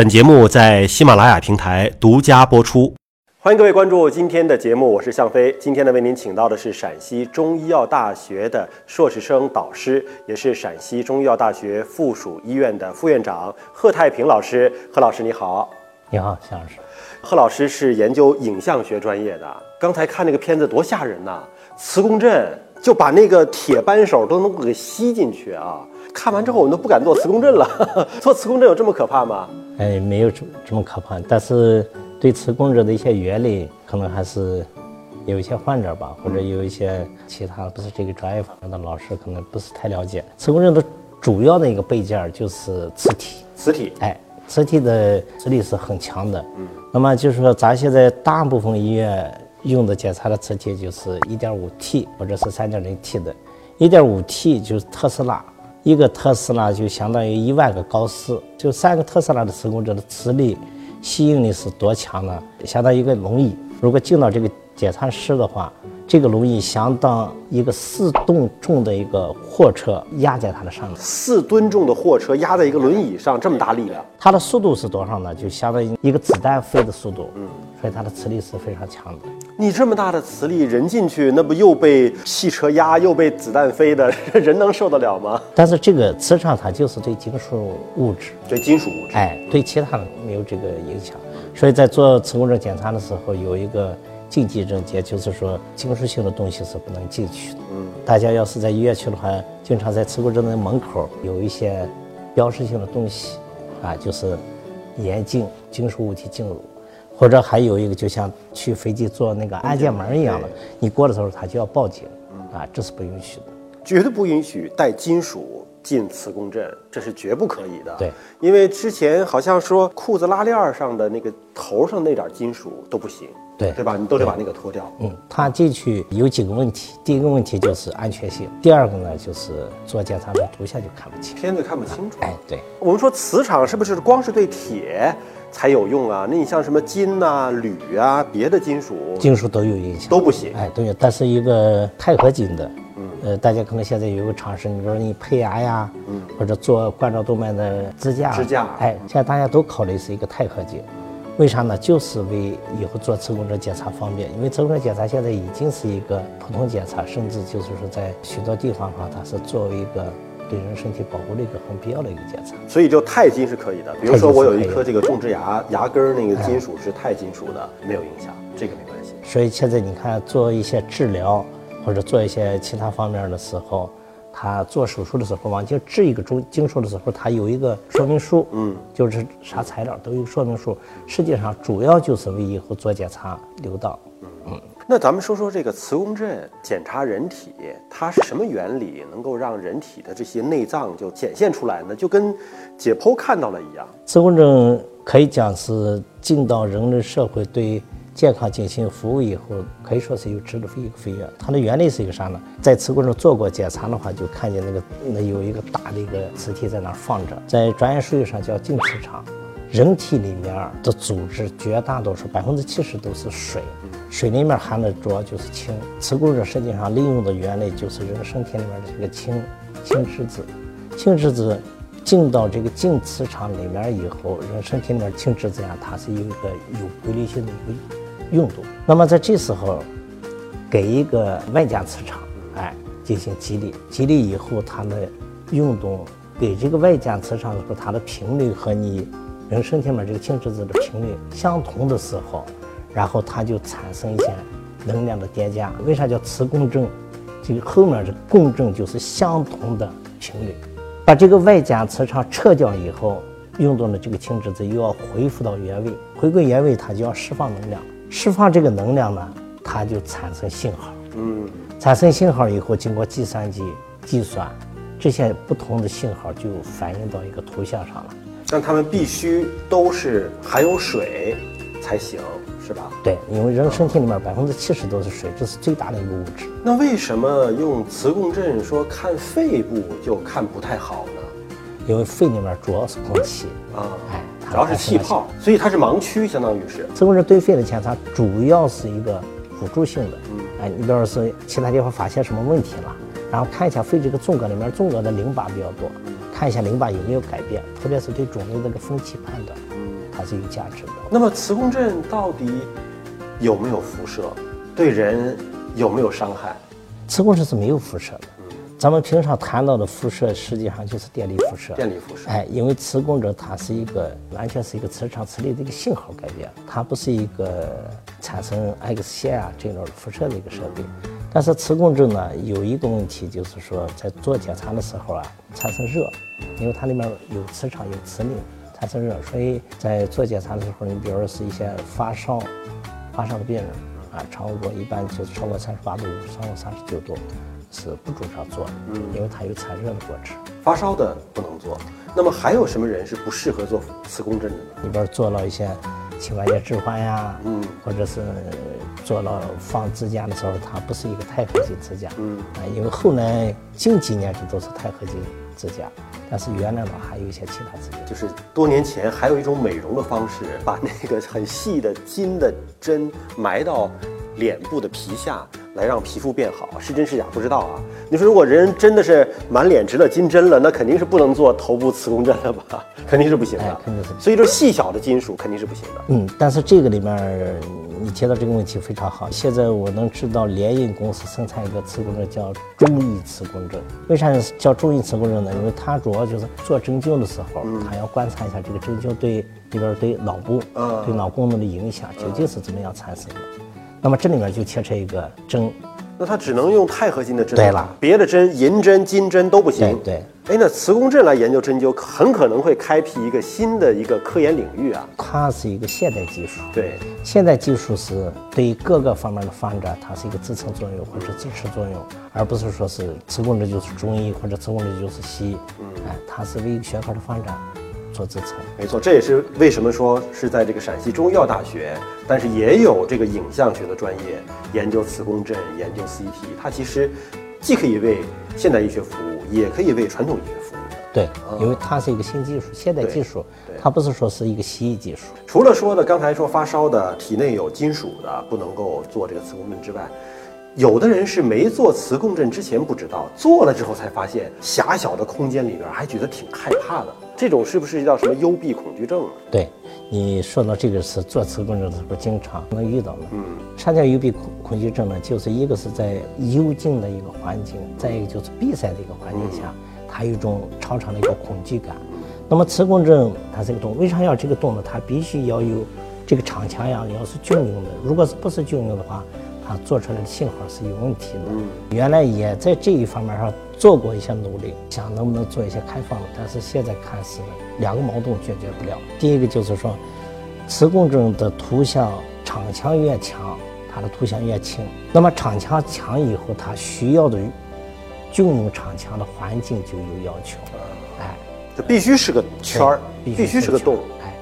本节目在喜马拉雅平台独家播出。欢迎各位关注今天的节目，我是向飞。今天呢，为您请到的是陕西中医药大学的硕士生导师，也是陕西中医药大学附属医院的副院长贺太平老师。贺老师你好，你好，向老师。贺老师是研究影像学专业的，刚才看那个片子多吓人呐！磁共振就把那个铁扳手都能够给吸进去啊！看完之后，我们都不敢做磁共振了。做磁共振有这么可怕吗？哎，没有这这么可怕，但是。对磁共振的一些原理，可能还是有一些患者吧，或者有一些其他不是这个专业方面的老师，可能不是太了解。磁共振的主要的一个备件就是磁体，磁体，哎，磁体的磁力是很强的。嗯，那么就是说，咱现在大部分医院用的检查的磁体就是一点五 T 或者是三点零 T 的，一点五 T 就是特斯拉，一个特斯拉就相当于一万个高斯，就三个特斯拉的磁共振的磁力。吸引力是多强呢？相当于一个轮椅，如果进到这个检查室的话，这个轮椅相当一个四吨重的一个货车压在它的上面。四吨重的货车压在一个轮椅上，这么大力量，它的速度是多少呢？就相当于一个子弹飞的速度。嗯，所以它的磁力是非常强的。你这么大的磁力，人进去那不又被汽车压，又被子弹飞的，人能受得了吗？但是这个磁场它就是对金属物质，对金属物质，哎，对其他的没有这个影响。所以在做磁共振检查的时候，有一个禁忌症结，就是说金属性的东西是不能进去的。嗯，大家要是在医院去的话，经常在磁共振的门口有一些标识性的东西，啊，就是严禁金属物体进入。或者还有一个，就像去飞机做那个安检门一样的，你过的时候他就要报警，啊，这是不允许的，绝对不允许带金属进磁共振，这是绝不可以的。对，因为之前好像说裤子拉链上的那个头上那点金属都不行，对，对吧？你都得把那个脱掉。嗯，他进去有几个问题，第一个问题就是安全性，第二个呢就是做检查的图像就看不清，片子看不清楚。哎，对，我们说磁场是不是光是对铁？才有用啊！那你像什么金呐、铝啊，别的金属，金属都有影响，都不行。哎，都有。但是一个钛合金的，嗯，呃，大家可能现在有个尝试，你比如说你配牙呀，嗯，或者做冠状动脉的支架，支架，哎，现在大家都考虑是一个钛合金，为啥呢？就是为以后做磁共振检查方便，因为磁共振检查现在已经是一个普通检查，甚至就是说在许多地方的话，它是作为一个。对人身体保护的一个很必要的一个检查，所以就钛金是可以的。比如说我有一颗这个种植牙牙根儿，那个金属是钛金属的，没有影响，这个没关系。所以现在你看做一些治疗或者做一些其他方面的时候，他做手术的时候，往进治一个中金属的时候，他有一个说明书，嗯，就是啥材料都有说明书。实际上主要就是为以后做检查留档。嗯。那咱们说说这个磁共振检查人体，它是什么原理，能够让人体的这些内脏就显现出来呢？就跟解剖看到了一样。磁共振可以讲是进到人类社会对健康进行服务以后，可以说是有质的一个飞跃。它的原理是一个啥呢？在磁共振做过检查的话，就看见那个那有一个大的一个磁体在那儿放着，在专业术语上叫静磁场。人体里面的组织绝大多数百分之七十都是水，水里面含的主要就是氢。磁共振实际上利用的原理就是人身体里面的这个氢氢质子，氢质子进到这个静磁场里面以后，人身体里面氢质子呀，它是有一个有规律性的一个运动。那么在这时候，给一个外加磁场，哎，进行激励，激励以后它的运动给这个外加磁场的时候，它的频率和你。人身体里面这个氢质子的频率相同的时候，然后它就产生一些能量的叠加。为啥叫磁共振？这个后面的共振就是相同的频率。把这个外加磁场撤掉以后，运动的这个氢质子又要恢复到原位，回归原位，它就要释放能量。释放这个能量呢，它就产生信号。嗯，产生信号以后，经过计算机计算，这些不同的信号就反映到一个图像上了。但它们必须都是含有水才行，是吧？对，因为人身体里面百分之七十都是水，这是最大的一个物质。那为什么用磁共振说看肺部就看不太好呢？因为肺里面主要是空气啊，哎，主要是气泡，所以它是盲区，相当于是。磁共振对肺的检查主要是一个辅助性的，嗯，哎，你比如说其他地方发现什么问题了，然后看一下肺这个纵隔里面纵隔的淋巴比较多。看一下淋巴有没有改变，特别是对肿瘤这个分期判断。它是有价值的。那么磁共振到底有没有辐射？对人有没有伤害？磁共振是没有辐射的。咱们平常谈到的辐射，实际上就是电离辐射。电离辐射。哎，因为磁共振它是一个完全是一个磁场磁力的一个信号改变，它不是一个产生 X 线啊这种辐射的一个设备。但是磁共振呢，有一个问题就是说，在做检查的时候啊，产生热，因为它里面有磁场有磁力，产生热，所以在做检查的时候，你比如说是一些发烧发烧的病人啊，超过一般就是超过三十八度，超过三十九度。是不主张做的，嗯，因为它有产热的过程。发烧的不能做。那么还有什么人是不适合做磁共振的呢？里边做了一些膝关节置换呀，嗯，或者是做了放支架的时候，它不是一个钛合金支架，嗯，啊，因为后来近几年这都是钛合金支架，但是原来呢还有一些其他资源。就是多年前还有一种美容的方式，把那个很细的金的针埋到脸部的皮下。来让皮肤变好，是真是假不知道啊。你说如果人真的是满脸植了金针了，那肯定是不能做头部磁共振了吧？肯定是不行的，肯定是。所以说细小的金属肯定是不行的。嗯，但是这个里面你提到这个问题非常好。现在我能知道联印公司生产一个磁共振叫中医磁共振。为啥叫中医磁共振呢？因为它主要就是做针灸的时候，它要观察一下这个针灸对里边对脑部、对脑功能的影响究竟是怎么样产生的。那么这里面就牵扯一个针，那它只能用钛合金的针对了，别的针银针、金针都不行。对，哎，那磁共振来研究针灸，很可能会开辟一个新的一个科研领域啊。它是一个现代技术，对，现代技术是对各个方面的发展，它是一个支撑作用或者支持作用，而不是说是磁共振就是中医或者磁共振就是西医。嗯，哎，它是为一个学科的发展。做支撑，没错，这也是为什么说是在这个陕西中医药大学，但是也有这个影像学的专业研究磁共振、研究 CT，它其实既可以为现代医学服务，也可以为传统医学服务。对，因为它是一个新技术，现代技术，它不是说是一个西医技术。除了说的刚才说发烧的、体内有金属的不能够做这个磁共振之外，有的人是没做磁共振之前不知道，做了之后才发现狭小的空间里边还觉得挺害怕的。这种是不是叫什么幽闭恐惧症啊？对，你说到这个词做磁共振的时候经常能遇到的。嗯，啥叫幽闭恐恐惧症呢？就是一个是在幽静的一个环境，再一个就是闭塞的一个环境下，它有一种超常的一个恐惧感。那么磁共振它这个动，为啥要这个动呢？它必须要有这个场腔呀，要是均匀的。如果是不是均匀的话，它做出来的信号是有问题的。嗯，原来也在这一方面上。做过一些努力，想能不能做一些开放的，但是现在看是两个矛盾解决不了。第一个就是说，磁共振的图像场腔越强，它的图像越轻。那么场腔强以后，它需要的均匀场腔的环境就有要求。哎，这必须是个圈儿，必须是个洞。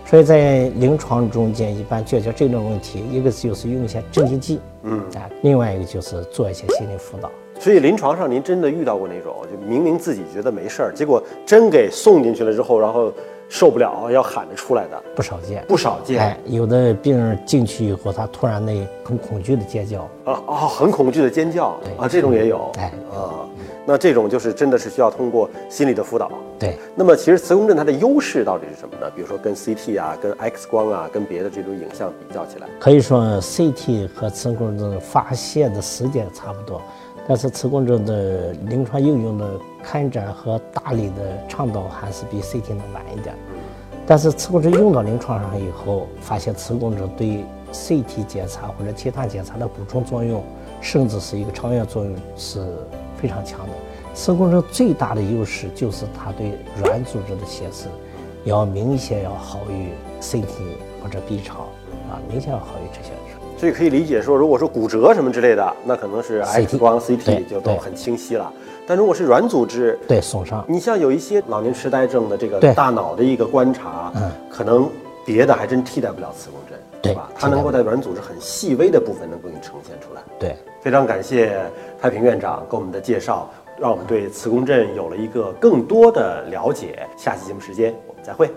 哎，所以在临床中间，一般解决这种问题，一个就是用一些镇静剂，嗯，啊，另外一个就是做一些心理辅导。所以临床上您真的遇到过那种，就明明自己觉得没事儿，结果真给送进去了之后，然后受不了要喊着出来的不少见，不少见。哎，有的病人进去以后，他突然那很恐惧的尖叫啊啊，很恐惧的尖叫啊，这种也有。哎啊，那这种就是真的是需要通过心理的辅导。对。那么其实磁共振它的优势到底是什么呢？比如说跟 CT 啊、跟 X 光啊、跟别的这种影像比较起来，可以说 CT 和磁共振发现的时间差不多。但是磁共振的临床应用的开展和大力的倡导还是比 CT 能晚一点。但是磁共振用到临床上以后，发现磁共振对 CT 检查或者其他检查的补充作用，甚至是一个超越作用是非常强的。磁共振最大的优势就是它对软组织的显示，要明显要好于 CT 或者 B 超，啊，明显要好于这些。所以可以理解说，如果说骨折什么之类的，那可能是 X 光、CT 就都很清晰了。但如果是软组织，对损伤，你像有一些老年痴呆症的这个大脑的一个观察，嗯，可能别的还真替代不了磁共振，对吧？它能够在软组织很细微的部分能够给你呈现出来。对，非常感谢太平院长给我们的介绍，让我们对磁共振有了一个更多的了解。下期节目时间我们再会。